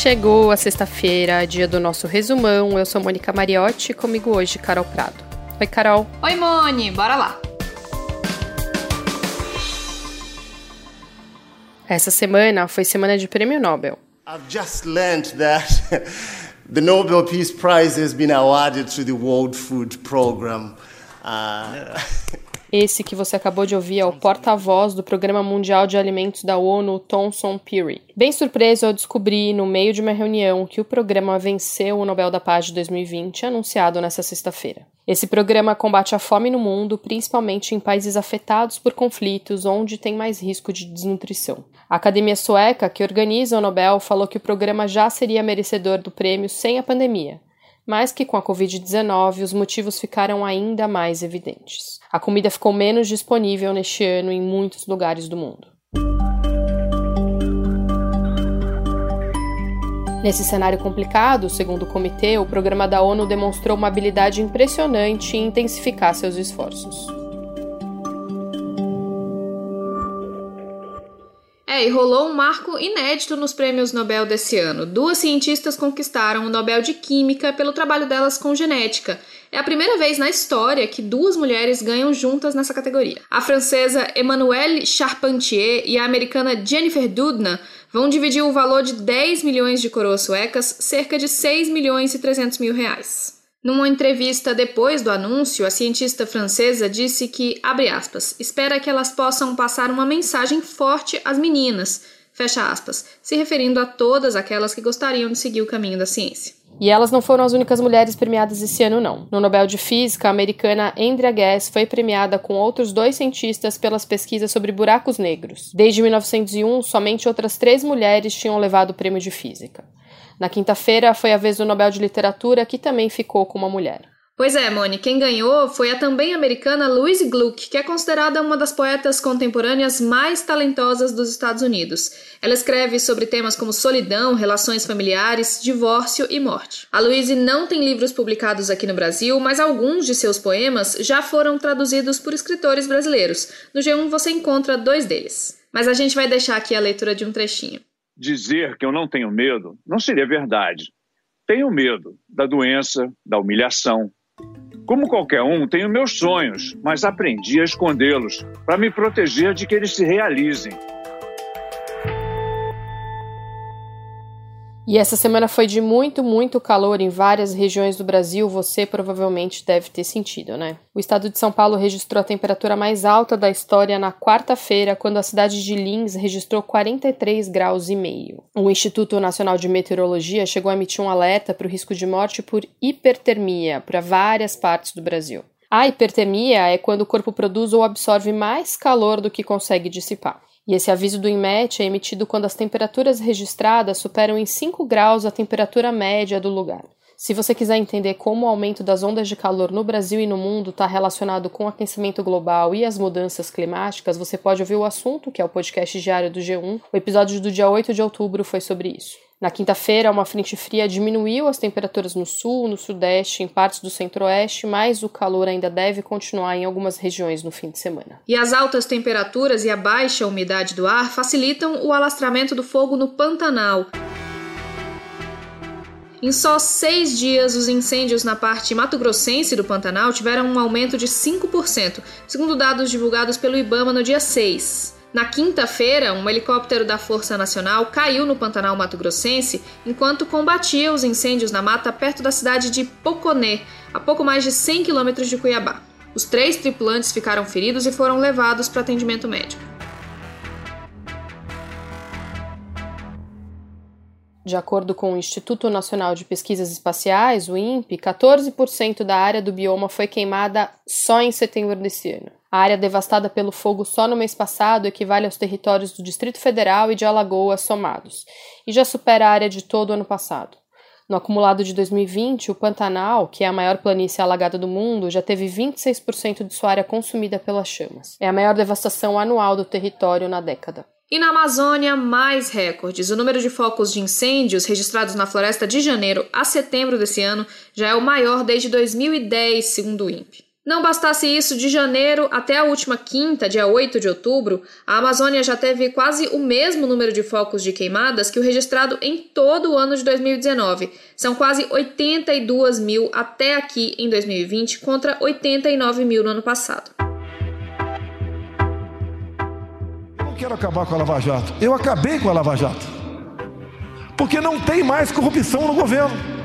chegou a sexta-feira, dia do nosso resumão. Eu sou Mônica Mariotti e comigo hoje Carol Prado. Oi, Carol. Oi, Moni, bora lá. Essa semana foi semana de prêmio Nobel. I've just learned that the Nobel Peace Prize has been awarded to the World Food Program. Uh... Esse que você acabou de ouvir é o porta-voz do Programa Mundial de Alimentos da ONU, Thomson Peary. Bem surpreso ao descobrir, no meio de uma reunião, que o programa venceu o Nobel da Paz de 2020, anunciado nesta sexta-feira. Esse programa combate a fome no mundo, principalmente em países afetados por conflitos onde tem mais risco de desnutrição. A academia sueca, que organiza o Nobel, falou que o programa já seria merecedor do prêmio sem a pandemia, mas que com a Covid-19 os motivos ficaram ainda mais evidentes. A comida ficou menos disponível neste ano em muitos lugares do mundo. Nesse cenário complicado, segundo o comitê, o programa da ONU demonstrou uma habilidade impressionante em intensificar seus esforços. E rolou um marco inédito nos prêmios Nobel desse ano. Duas cientistas conquistaram o Nobel de Química pelo trabalho delas com genética. É a primeira vez na história que duas mulheres ganham juntas nessa categoria. A francesa Emmanuelle Charpentier e a americana Jennifer Doudna vão dividir o valor de 10 milhões de coroas suecas, cerca de 6 milhões e 300 mil reais. Numa entrevista depois do anúncio, a cientista francesa disse que, aspas, espera que elas possam passar uma mensagem forte às meninas, aspas, se referindo a todas aquelas que gostariam de seguir o caminho da ciência. E elas não foram as únicas mulheres premiadas esse ano, não. No Nobel de Física, a americana Andrea Ghez foi premiada com outros dois cientistas pelas pesquisas sobre buracos negros. Desde 1901, somente outras três mulheres tinham levado o prêmio de Física. Na quinta-feira foi a vez do Nobel de Literatura, que também ficou com uma mulher. Pois é, Moni, quem ganhou foi a também americana Louise Gluck, que é considerada uma das poetas contemporâneas mais talentosas dos Estados Unidos. Ela escreve sobre temas como solidão, relações familiares, divórcio e morte. A Louise não tem livros publicados aqui no Brasil, mas alguns de seus poemas já foram traduzidos por escritores brasileiros. No G1 você encontra dois deles. Mas a gente vai deixar aqui a leitura de um trechinho dizer que eu não tenho medo não seria verdade. Tenho medo da doença, da humilhação. Como qualquer um, tenho meus sonhos, mas aprendi a escondê-los para me proteger de que eles se realizem. E essa semana foi de muito, muito calor em várias regiões do Brasil, você provavelmente deve ter sentido, né? O estado de São Paulo registrou a temperatura mais alta da história na quarta-feira, quando a cidade de Lins registrou 43 graus e meio. O Instituto Nacional de Meteorologia chegou a emitir um alerta para o risco de morte por hipertermia para várias partes do Brasil. A hipertermia é quando o corpo produz ou absorve mais calor do que consegue dissipar. E esse aviso do INMET é emitido quando as temperaturas registradas superam em 5 graus a temperatura média do lugar. Se você quiser entender como o aumento das ondas de calor no Brasil e no mundo está relacionado com o aquecimento global e as mudanças climáticas, você pode ouvir o assunto, que é o podcast diário do G1. O episódio do dia 8 de outubro foi sobre isso. Na quinta-feira, uma frente fria diminuiu as temperaturas no sul, no sudeste, em partes do centro-oeste, mas o calor ainda deve continuar em algumas regiões no fim de semana. E as altas temperaturas e a baixa umidade do ar facilitam o alastramento do fogo no Pantanal. Em só seis dias, os incêndios na parte mato-grossense do Pantanal tiveram um aumento de 5%, segundo dados divulgados pelo Ibama no dia 6. Na quinta-feira, um helicóptero da Força Nacional caiu no Pantanal Mato Grossense enquanto combatia os incêndios na mata perto da cidade de Poconé, a pouco mais de 100 quilômetros de Cuiabá. Os três tripulantes ficaram feridos e foram levados para atendimento médico. De acordo com o Instituto Nacional de Pesquisas Espaciais, o INPE, 14% da área do bioma foi queimada só em setembro desse ano. A área devastada pelo fogo só no mês passado equivale aos territórios do Distrito Federal e de Alagoas somados, e já supera a área de todo o ano passado. No acumulado de 2020, o Pantanal, que é a maior planície alagada do mundo, já teve 26% de sua área consumida pelas chamas. É a maior devastação anual do território na década. E na Amazônia, mais recordes. O número de focos de incêndios registrados na floresta de janeiro a setembro desse ano já é o maior desde 2010, segundo o INPE. Não bastasse isso, de janeiro até a última quinta, dia 8 de outubro, a Amazônia já teve quase o mesmo número de focos de queimadas que o registrado em todo o ano de 2019. São quase 82 mil até aqui em 2020, contra 89 mil no ano passado. Eu não quero acabar com a Lava Jato. Eu acabei com a Lava Jato. Porque não tem mais corrupção no governo.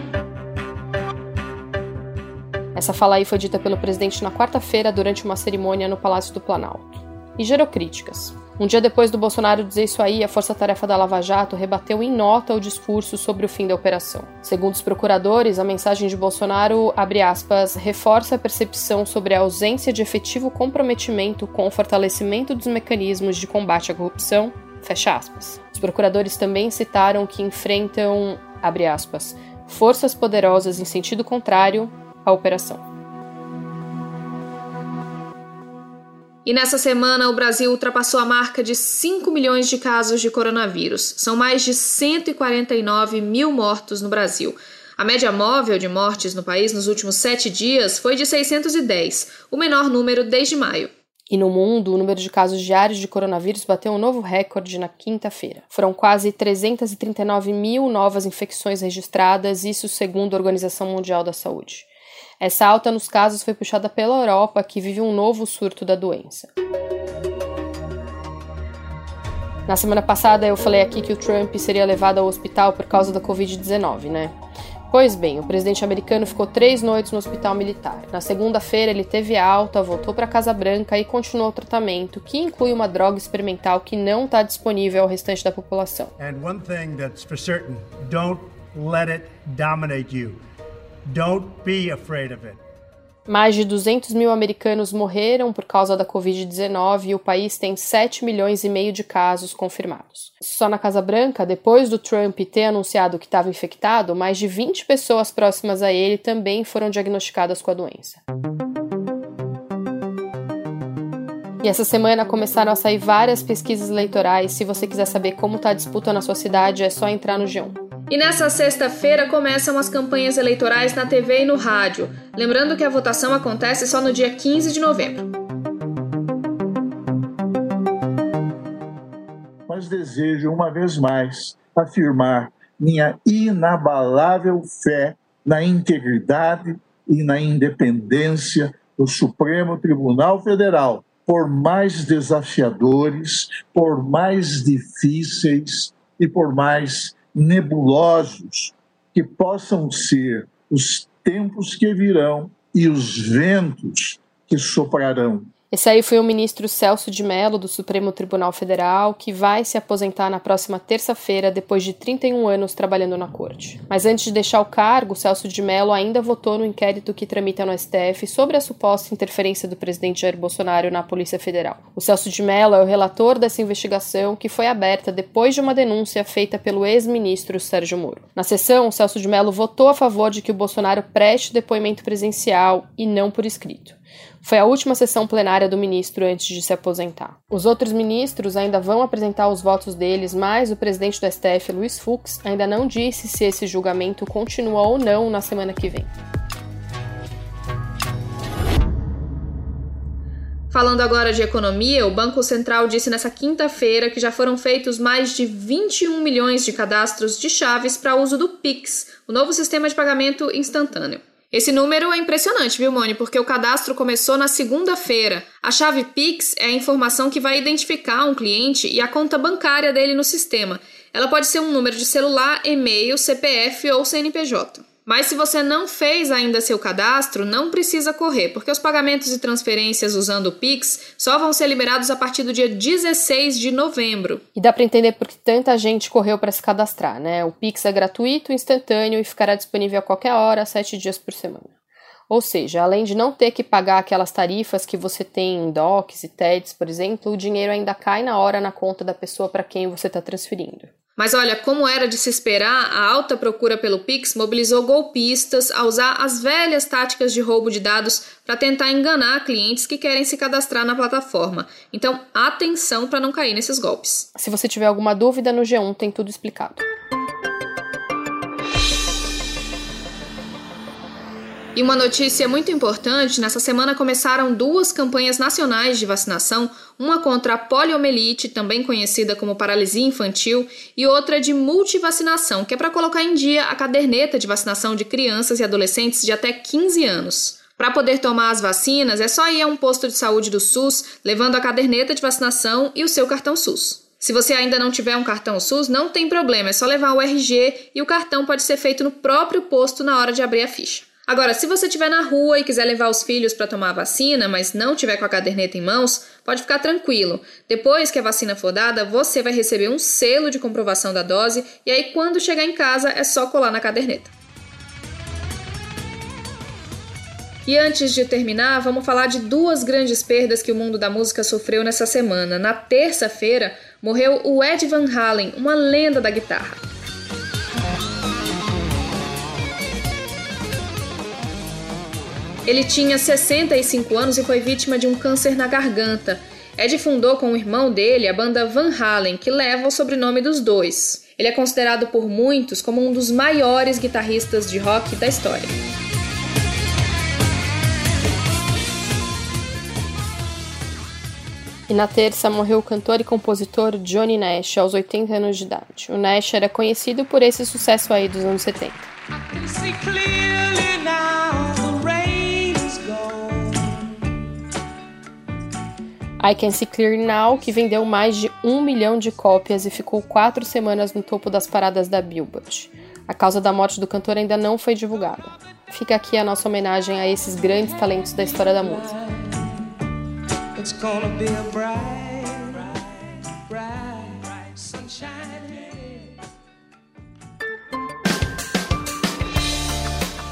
Essa fala aí foi dita pelo presidente na quarta-feira durante uma cerimônia no Palácio do Planalto. E gerou críticas. Um dia depois do Bolsonaro dizer isso aí, a Força-Tarefa da Lava Jato rebateu em nota o discurso sobre o fim da operação. Segundo os procuradores, a mensagem de Bolsonaro, aspas, reforça a percepção sobre a ausência de efetivo comprometimento com o fortalecimento dos mecanismos de combate à corrupção, fecha aspas. Os procuradores também citaram que enfrentam, aspas, forças poderosas em sentido contrário a operação. E nessa semana, o Brasil ultrapassou a marca de 5 milhões de casos de coronavírus. São mais de 149 mil mortos no Brasil. A média móvel de mortes no país nos últimos sete dias foi de 610, o menor número desde maio. E no mundo, o número de casos diários de coronavírus bateu um novo recorde na quinta-feira. Foram quase 339 mil novas infecções registradas, isso segundo a Organização Mundial da Saúde. Essa alta nos casos foi puxada pela Europa, que vive um novo surto da doença. Na semana passada eu falei aqui que o Trump seria levado ao hospital por causa da Covid-19, né? Pois bem, o presidente americano ficou três noites no hospital militar. Na segunda-feira ele teve alta, voltou para a Casa Branca e continuou o tratamento, que inclui uma droga experimental que não está disponível ao restante da população. And one thing that's for certain, don't let it dominate you. Don't be afraid of it. Mais de 200 mil americanos morreram por causa da Covid-19 e o país tem 7 milhões e meio de casos confirmados. Só na Casa Branca, depois do Trump ter anunciado que estava infectado, mais de 20 pessoas próximas a ele também foram diagnosticadas com a doença. E essa semana começaram a sair várias pesquisas eleitorais. Se você quiser saber como está a disputa na sua cidade, é só entrar no G1. E nessa sexta-feira começam as campanhas eleitorais na TV e no rádio. Lembrando que a votação acontece só no dia 15 de novembro. Mas desejo uma vez mais afirmar minha inabalável fé na integridade e na independência do Supremo Tribunal Federal, por mais desafiadores, por mais difíceis e por mais nebulosos que possam ser os tempos que virão e os ventos que soprarão. Esse aí foi o ministro Celso de Mello, do Supremo Tribunal Federal, que vai se aposentar na próxima terça-feira, depois de 31 anos trabalhando na corte. Mas antes de deixar o cargo, Celso de Mello ainda votou no inquérito que tramita no STF sobre a suposta interferência do presidente Jair Bolsonaro na Polícia Federal. O Celso de Mello é o relator dessa investigação, que foi aberta depois de uma denúncia feita pelo ex-ministro Sérgio Moro. Na sessão, Celso de Mello votou a favor de que o Bolsonaro preste depoimento presencial e não por escrito. Foi a última sessão plenária do ministro antes de se aposentar. Os outros ministros ainda vão apresentar os votos deles, mas o presidente do STF, Luiz Fux, ainda não disse se esse julgamento continua ou não na semana que vem. Falando agora de economia, o Banco Central disse nessa quinta-feira que já foram feitos mais de 21 milhões de cadastros de chaves para uso do Pix, o novo sistema de pagamento instantâneo. Esse número é impressionante, viu, Mone? Porque o cadastro começou na segunda-feira. A chave Pix é a informação que vai identificar um cliente e a conta bancária dele no sistema. Ela pode ser um número de celular, e-mail, CPF ou CNPJ. Mas se você não fez ainda seu cadastro, não precisa correr, porque os pagamentos e transferências usando o Pix só vão ser liberados a partir do dia 16 de novembro. E dá para entender por que tanta gente correu para se cadastrar, né? O Pix é gratuito, instantâneo e ficará disponível a qualquer hora, sete dias por semana. Ou seja, além de não ter que pagar aquelas tarifas que você tem em DOCs e TEDs, por exemplo, o dinheiro ainda cai na hora na conta da pessoa para quem você está transferindo. Mas olha, como era de se esperar, a alta procura pelo Pix mobilizou golpistas a usar as velhas táticas de roubo de dados para tentar enganar clientes que querem se cadastrar na plataforma. Então, atenção para não cair nesses golpes. Se você tiver alguma dúvida, no G1 tem tudo explicado. E uma notícia muito importante: nessa semana começaram duas campanhas nacionais de vacinação, uma contra a poliomielite, também conhecida como paralisia infantil, e outra de multivacinação, que é para colocar em dia a caderneta de vacinação de crianças e adolescentes de até 15 anos. Para poder tomar as vacinas, é só ir a um posto de saúde do SUS levando a caderneta de vacinação e o seu cartão SUS. Se você ainda não tiver um cartão SUS, não tem problema, é só levar o RG e o cartão pode ser feito no próprio posto na hora de abrir a ficha. Agora, se você estiver na rua e quiser levar os filhos para tomar a vacina, mas não tiver com a caderneta em mãos, pode ficar tranquilo. Depois que a vacina for dada, você vai receber um selo de comprovação da dose e aí quando chegar em casa é só colar na caderneta. E antes de terminar, vamos falar de duas grandes perdas que o mundo da música sofreu nessa semana. Na terça-feira, morreu o Ed Van Halen, uma lenda da guitarra. Ele tinha 65 anos e foi vítima de um câncer na garganta. Ed fundou com o irmão dele a banda Van Halen, que leva o sobrenome dos dois. Ele é considerado por muitos como um dos maiores guitarristas de rock da história. E na terça morreu o cantor e compositor Johnny Nash, aos 80 anos de idade. O Nash era conhecido por esse sucesso aí dos anos 70. I Can See Clear Now, que vendeu mais de um milhão de cópias e ficou quatro semanas no topo das paradas da Billboard. A causa da morte do cantor ainda não foi divulgada. Fica aqui a nossa homenagem a esses grandes talentos da história da música.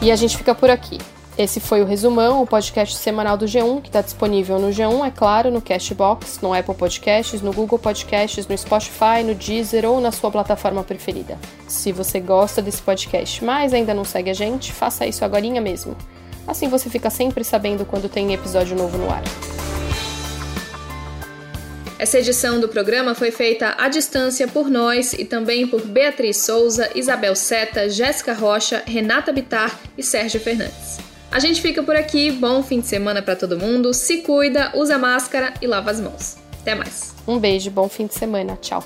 E a gente fica por aqui. Esse foi o Resumão, o podcast semanal do G1, que está disponível no G1, é claro, no Cashbox, no Apple Podcasts, no Google Podcasts, no Spotify, no Deezer ou na sua plataforma preferida. Se você gosta desse podcast, mas ainda não segue a gente, faça isso agora mesmo. Assim você fica sempre sabendo quando tem episódio novo no ar. Essa edição do programa foi feita à distância por nós e também por Beatriz Souza, Isabel Seta, Jéssica Rocha, Renata Bitar e Sérgio Fernandes. A gente fica por aqui. Bom fim de semana para todo mundo. Se cuida, usa máscara e lava as mãos. Até mais. Um beijo, bom fim de semana. Tchau.